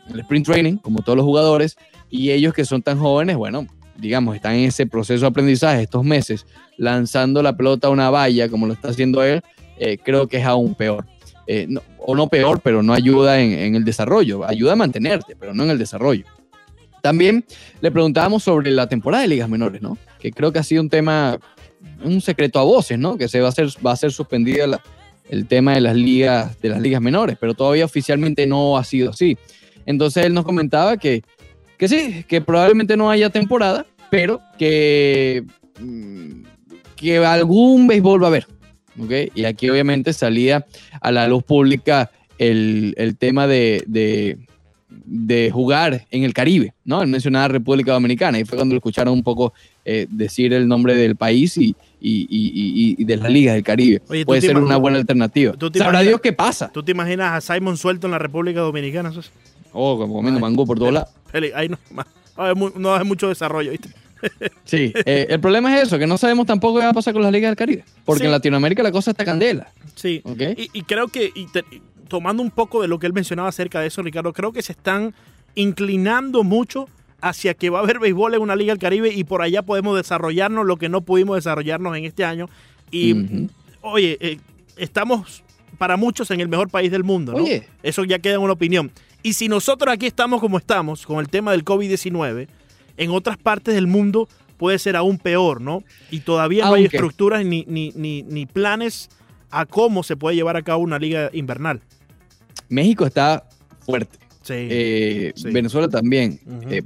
en el sprint training, como todos los jugadores, y ellos que son tan jóvenes, bueno, digamos, están en ese proceso de aprendizaje estos meses, lanzando la pelota a una valla, como lo está haciendo él, eh, creo que es aún peor. Eh, no- o no peor, pero no ayuda en el desarrollo. Ayuda a mantenerte, pero no en el desarrollo. También le preguntábamos sobre la temporada de ligas menores, ¿no? Que creo que ha sido un tema, un secreto a voces, ¿no? Que se va a ser, va a ser suspendida el tema de las ligas, de las ligas menores, pero todavía oficialmente no ha sido así. Entonces él nos comentaba que, que sí, que probablemente no haya temporada, pero que, mm, que algún béisbol va a haber. Y aquí obviamente salía a la luz pública el, el tema de, de, de jugar en el Caribe, ¿no? Él mencionaba República Dominicana y fue cuando lo escucharon un poco eh, decir el nombre del país y, y, y- y- de las ligas del Caribe. Oye, ¿tú Puede ser una buena alternativa. Sabrá imaginas- Dios qué pasa. ¿Tú te imaginas a Simon suelto en la República Dominicana? Eso es- Oh, como comiendo mango por todos lados. Ahí no, no hay mucho desarrollo, ¿viste? Sí, eh, el problema es eso, que no sabemos tampoco qué va a pasar con las ligas del Caribe. Porque Sí. en Latinoamérica la cosa está candela. Sí. ¿ok? Y, y creo que, y te- y tomando un poco de lo que él mencionaba acerca de eso, Ricardo, creo que se están inclinando mucho hacia que va a haber béisbol en una liga del Caribe y por allá podemos desarrollarnos lo que no pudimos desarrollarnos en este año. Y, oye, eh, estamos para muchos en el mejor país del mundo, ¿no? Oye. Eso ya queda en una opinión. Y si nosotros aquí estamos como estamos, con el tema del COVID-19, en otras partes del mundo puede ser aún peor, ¿no? Y todavía no hay estructuras ni, ni, ni, ni planes a cómo se puede llevar a cabo una liga invernal. México está fuerte. Sí. Eh, Sí. Venezuela también. Eh,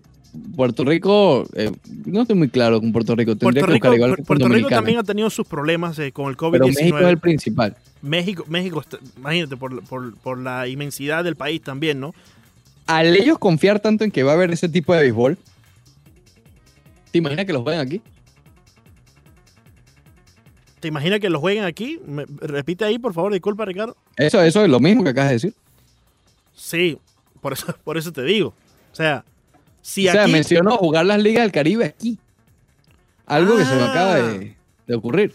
Puerto Rico, eh, no estoy muy claro con Puerto Rico. Tendría Puerto que Rico, igual con Puerto Rico también ha tenido sus problemas con el Pero México es COVID-19. el principal. México, México, está- imagínate, por, por- por la inmensidad del país también, ¿no? Al ellos confiar tanto en que va a haber ese tipo de béisbol, ¿te imaginas que los jueguen aquí? ¿Te imaginas que lo jueguen aquí? Me- repite ahí, por favor, disculpa, Ricardo. Eso, eso es lo mismo que acabas de decir. Sí, por eso, por eso te digo. O sea, si o sea, aquí... mencionó jugar las ligas del Caribe aquí. Algo que se me Ah. acaba de, de ocurrir.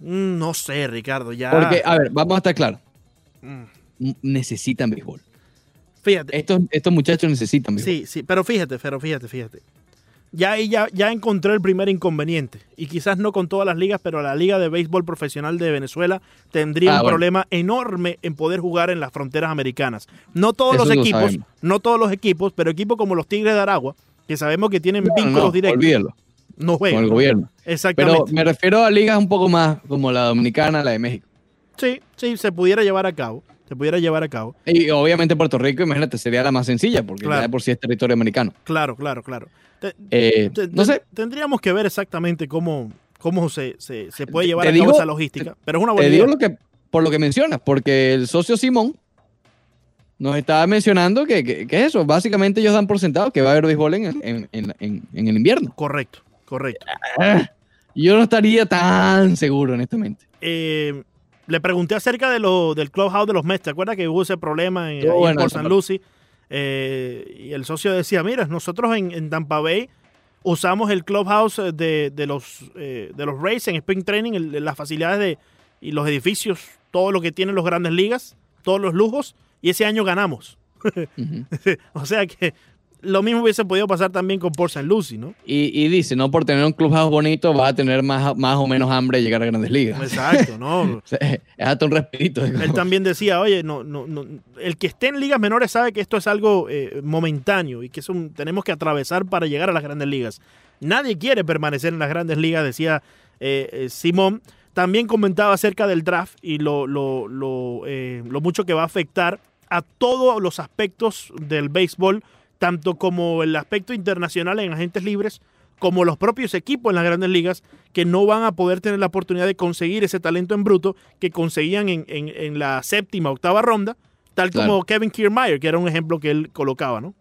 Mm, No sé, Ricardo, ya... Porque, a ver, vamos a estar claros. Mm, Necesitan béisbol. Fíjate, Estos, estos muchachos necesitan béisbol. sí, sí, pero fíjate, pero fíjate, fíjate. Ya ahí ya, ya encontré el primer inconveniente. Y quizás no con todas las ligas, pero la Liga de Béisbol Profesional de Venezuela tendría Ah, un bueno. problema enorme en poder jugar en las fronteras americanas. No todos Eso los lo equipos, sabemos. no todos los equipos, pero equipos como los Tigres de Aragua, que sabemos que tienen No, vínculos no, directos, olvídalo, no juegan. con el ¿no? gobierno. Exactamente. Pero me refiero a ligas un poco más como la dominicana, la de México. Sí, sí, se pudiera llevar a cabo. Se pudiera llevar a cabo. Y obviamente Puerto Rico, imagínate, sería la más sencilla, porque Claro. ya de por sí es territorio americano. Claro, claro, claro. Te- Eh, te- no te- sé, Tendríamos que ver exactamente cómo, cómo se, se- se puede Te- llevar te a cabo digo- esa logística. Pero es una te buena digo idea. lo que, por lo que mencionas, porque el socio Simón nos estaba mencionando que, que- que eso, básicamente ellos dan por sentado que va a haber béisbol en, el- en- en- en- en el invierno. Correcto, correcto. Ah, Yo no estaría tan seguro, honestamente. Eh, le pregunté acerca de lo, del clubhouse de los Mets. ¿Te acuerdas que hubo ese problema en, San. Lucie? Eh, y el socio decía, mira, nosotros en, en Tampa Bay usamos el clubhouse de, de los, eh, de los Rays en Spring Training, el- las facilidades de, y los edificios, todo lo que tienen los grandes ligas, todos los lujos, y ese año ganamos. O sea que lo mismo hubiese podido pasar también con Port St. Lucie, ¿no? Y, y dice, no por tener un clubhouse bonito vas a tener más, más o menos hambre de llegar a grandes ligas. Exacto, ¿no? Es hasta un respirito. Él también decía, oye, no, no, no, el que esté en ligas menores sabe que esto es algo eh, momentáneo y que es un- tenemos que atravesar para llegar a las grandes ligas. Nadie quiere permanecer en las grandes ligas, decía eh, eh, Simón. También comentaba acerca del draft y lo, lo, lo, eh, lo mucho que va a afectar a todos los aspectos del béisbol, tanto como el aspecto internacional en agentes libres, como los propios equipos en las grandes ligas, que no van a poder tener la oportunidad de conseguir ese talento en bruto que conseguían en, en- en la séptima, octava ronda, tal Claro. como Kevin Kiermaier, que era un ejemplo que él colocaba, ¿no?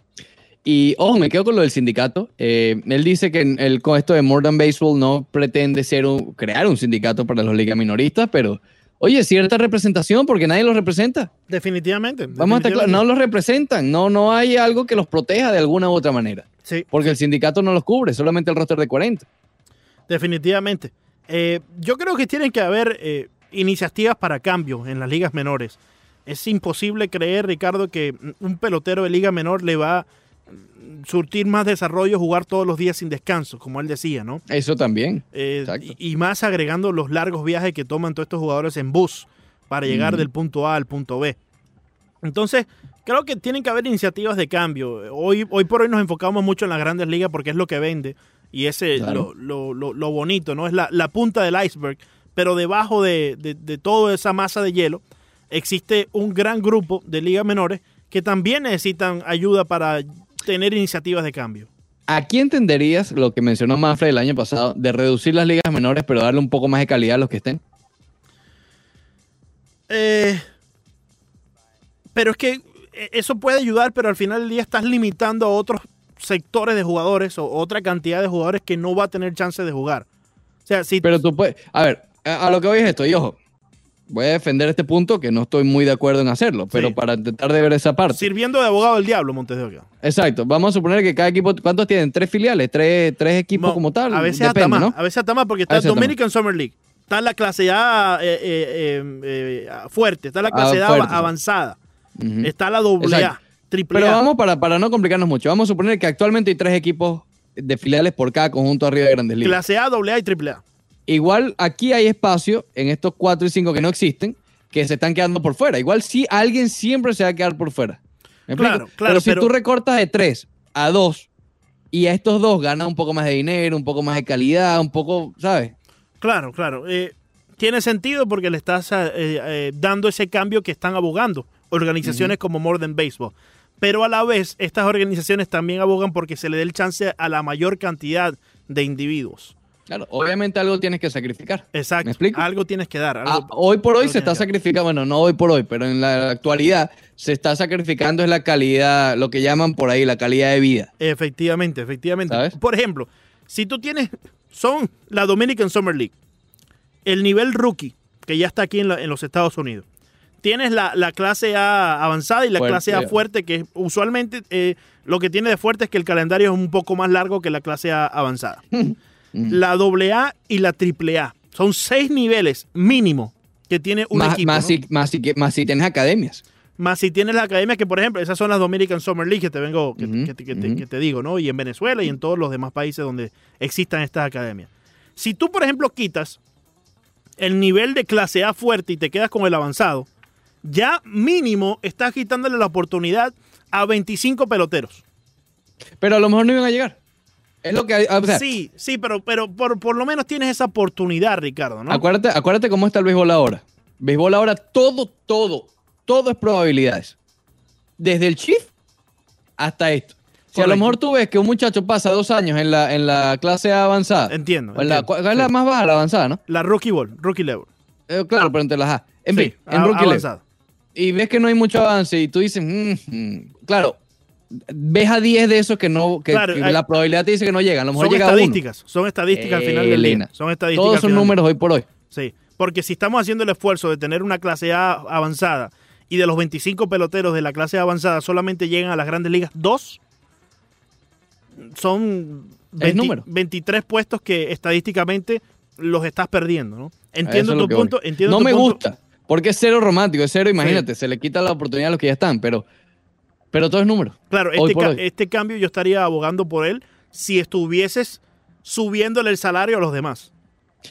Y ojo, me quedo con lo del sindicato. Eh, él dice que él con esto de More Than Baseball no pretende ser un, crear un sindicato para las ligas minoristas, pero oye, cierta representación porque nadie los representa. Definitivamente. Vamos a estar claros, no los representan, no, no hay algo que los proteja de alguna u otra manera, Sí, porque el sindicato no los cubre, solamente el roster de 40. definitivamente. Eh, yo creo que tienen que haber eh, iniciativas para cambios en las ligas menores. Es imposible creer, Ricardo, que un pelotero de liga menor le va a surtir más desarrollo, jugar todos los días sin descanso, como él decía, ¿no? Eso también. Eh, y, más agregando los largos viajes que toman todos estos jugadores en bus para llegar del punto A al punto B. Entonces, creo que tienen que haber iniciativas de cambio. Hoy, hoy por hoy nos enfocamos mucho en las grandes ligas porque es lo que vende y ese Claro. lo, lo- lo- lo bonito, ¿no? Es la, la punta del iceberg, pero debajo de, de- de toda esa masa de hielo existe un gran grupo de ligas menores que también necesitan ayuda para tener iniciativas de cambio. Aquí entenderías lo que mencionó Manfred el año pasado, de reducir las ligas menores, pero darle un poco más de calidad a los que estén. Eh, pero es que eh, eso puede ayudar, pero al final del día estás limitando a otros sectores de jugadores o otra cantidad de jugadores que no va a tener chance de jugar. O sea, si Pero tú puedes, a ver, a, a lo que voy es esto, y ojo, voy a defender este punto que no estoy muy de acuerdo en hacerlo, pero Sí. para intentar de ver esa parte. sirviendo de abogado del diablo, Montes de Oca. Exacto, vamos a suponer que cada equipo, ¿cuántos tienen? ¿Tres filiales? ¿Tres, tres equipos No, como tal? A veces Depende, hasta más, ¿no? a veces hasta más porque A está Dominican Summer League, está la clase A eh, eh, eh, fuerte, está la clase Ah, A fuerte, sí. avanzada, está la doble. A. Triple Pero A. vamos para, para no complicarnos mucho. Vamos a suponer que actualmente hay tres equipos de filiales por cada conjunto arriba de Grandes Ligas. Clase A, doble A y triple A. Igual aquí hay espacio en estos cuatro y cinco que no existen, que se están quedando por fuera. Igual sí, alguien siempre se va a quedar por fuera. Claro, claro, Pero si pero- tú recortas de tres a dos y a estos dos ganas un poco más de dinero, un poco más de calidad, un poco, ¿sabes? Claro, claro. Eh, tiene sentido porque le estás eh, eh, dando ese cambio que están abogando organizaciones como More Than Baseball. Pero a la vez, estas organizaciones también abogan porque se le dé el chance a la mayor cantidad de individuos. Claro, obviamente algo tienes que sacrificar. Exacto. ¿Me explico? Algo tienes que dar. Ah, hoy por hoy se está sacrificando, bueno, no hoy por hoy, pero en la actualidad se está sacrificando es la calidad, lo que llaman por ahí la calidad de vida. Efectivamente, efectivamente. ¿Sabes? Por ejemplo, si tú tienes, son la Dominican Summer League, el nivel rookie, que ya está aquí en, la- en los Estados Unidos. Tienes la, la clase A avanzada y la Fuerte. clase A fuerte, que usualmente eh, lo que tiene de fuerte es que el calendario es un poco más largo que la clase A avanzada. la doble A y la triple A. Son seis niveles mínimo que tiene un más, equipo. más, ¿no? si, más, si, más si tienes academias. Más si tienes las academias que, por ejemplo, esas son las Dominican Summer League que te vengo, que, te- que te digo, ¿no? Y en Venezuela y en todos los demás países donde existan estas academias. Si tú, por ejemplo, quitas el nivel de clase A fuerte y te quedas con el avanzado, ya mínimo estás quitándole la oportunidad a 25 peloteros. Pero a lo mejor no iban a llegar. Es lo que hay. O sea, sí, sí, pero, pero por, por lo menos tienes esa oportunidad, Ricardo, ¿no? acuérdate, acuérdate cómo está el béisbol ahora. Béisbol ahora, todo, todo, todo es probabilidades. Desde el Chief hasta esto. Si a lo mejor tú ves que un muchacho pasa dos años en la, en la clase A avanzada. Entiendo. en la. ¿Cuál es la más baja? La avanzada, ¿no? La rookie ball, rookie level. Eh, claro, pero entre las A. En Sí, fin, en rookie level. avanzada. y ves que no hay mucho avance y tú dices, "Mm, mm". claro, ves a 10 de esos que no, que, Claro, que hay- la probabilidad te dice que no llegan, a lo mejor Son llega uno. estadísticas, son estadísticas al final del día. Son estadísticas Todos son números hoy por hoy. Sí, porque si estamos haciendo el esfuerzo de tener una clase A avanzada y de los 25 peloteros de la clase avanzada solamente llegan a las grandes ligas dos, son Es 20 número. 23 puestos que estadísticamente los estás perdiendo, ¿no? Entiendo es tu punto, entiendo No tu me punto. gusta, porque es cero romántico, es cero, imagínate, se le quita la oportunidad a los que ya están, pero, pero todo es número. Claro, este, por ca- hoy. este cambio yo estaría abogando por él si estuvieses subiéndole el salario a los demás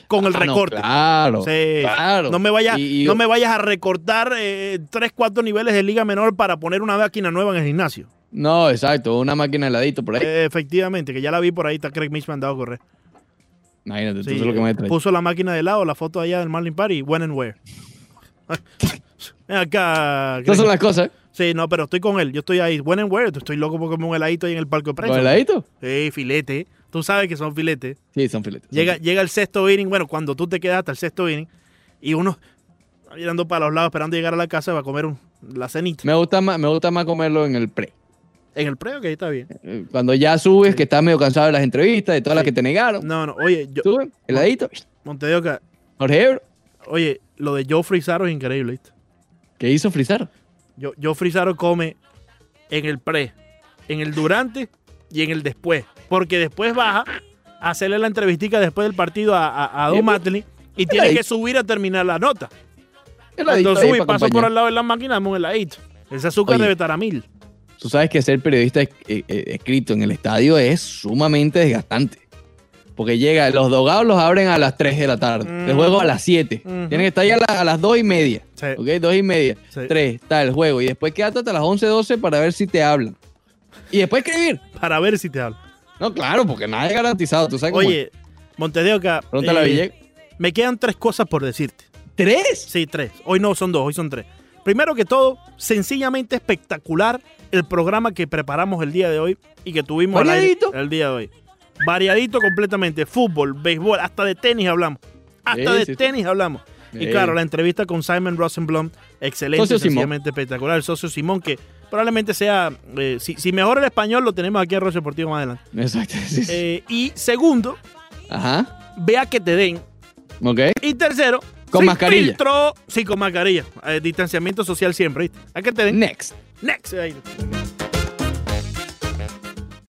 con el Ah, no, recorte. claro, Sí. claro. No me vayas, Y- y- no me vayas a recortar eh, tres, cuatro niveles de liga menor para poner una máquina nueva en el gimnasio. No, exacto, una máquina heladito por ahí. Eh, efectivamente, que ya la vi por ahí, está Craig Mitch mandado a correr. Imagínate, tú Sí, es lo que me trae. puso la máquina de lado, la foto allá del Marlin Party, when and where. Ven acá. Esas son las cosas, ¿eh? Sí, no, pero estoy con él. Yo estoy ahí, when and where. Estoy loco porque me un heladito ahí en el parque de prensa. ¿Con heladito? Sí, filete. Tú sabes que son filetes. Sí, son filetes. Llega, llega el sexto inning, bueno, cuando tú te quedas hasta el sexto inning y uno mirando para los lados esperando llegar a la casa va a comer un- la cenita. Me gusta más, me gusta más comerlo en el pre. En el que ahí está bien. Eh, Cuando ya subes, que estás medio cansado de las entrevistas, de todas las que te negaron. No, no, oye, yo, Sube, heladito. Montedoca, Jorge Ebro, oye, lo de Joe Frizaro es increíble, ¿viste? ¿qué hizo Frizar? Yo, Joe Frizaro come en el pre, en el durante y en el después. Porque después baja a hacerle la entrevistica después del partido a, a, a Don Matley y tiene que subir a terminar la nota. Heladito Cuando ahí sube y pa' paso por al lado de la máquina, dame un heladito. Ese azúcar Oye. debe estar a mil. Tú sabes que ser periodista eh, eh, escrito en el estadio es sumamente desgastante. Porque llega, los dogados los abren a las 3 de la tarde. Mm. El juego a las 7. Ujú. Tienen que estar ahí a, la- a las 2 y media. Sí. ¿Ok? 2 y media. Sí. 3, está el juego. Y después quédate hasta las 11, 12 para ver si te hablan. Y después escribir. Para ver si te hablo. No, claro, porque nada es garantizado. Tú sabes Oye, Montedeoca, es. Pregúntale a eh, me quedan tres cosas por decirte. ¿Tres? Sí, tres. Hoy no son dos, hoy son tres. Primero que todo, sencillamente espectacular el programa que preparamos el día de hoy y que tuvimos el día de hoy. Variadito completamente. Fútbol, béisbol, hasta de tenis hablamos. Hasta Sí, de sí, tenis hablamos. Y claro, la entrevista con Simon Rosenblum, excelente, Socio Simón. sencillamente espectacular. El socio Simón, que probablemente sea, eh, si, si mejora el español, lo tenemos aquí en Roche Deportivo más adelante. Exacto. sí, sí. Eh, y segundo, Ajá. vea que te den. Ok. Y tercero, Con mascarilla. filtro- sí, con mascarilla. Eh, distanciamiento social siempre, ¿viste? ¿A qué te den? Next. Next. Ahí.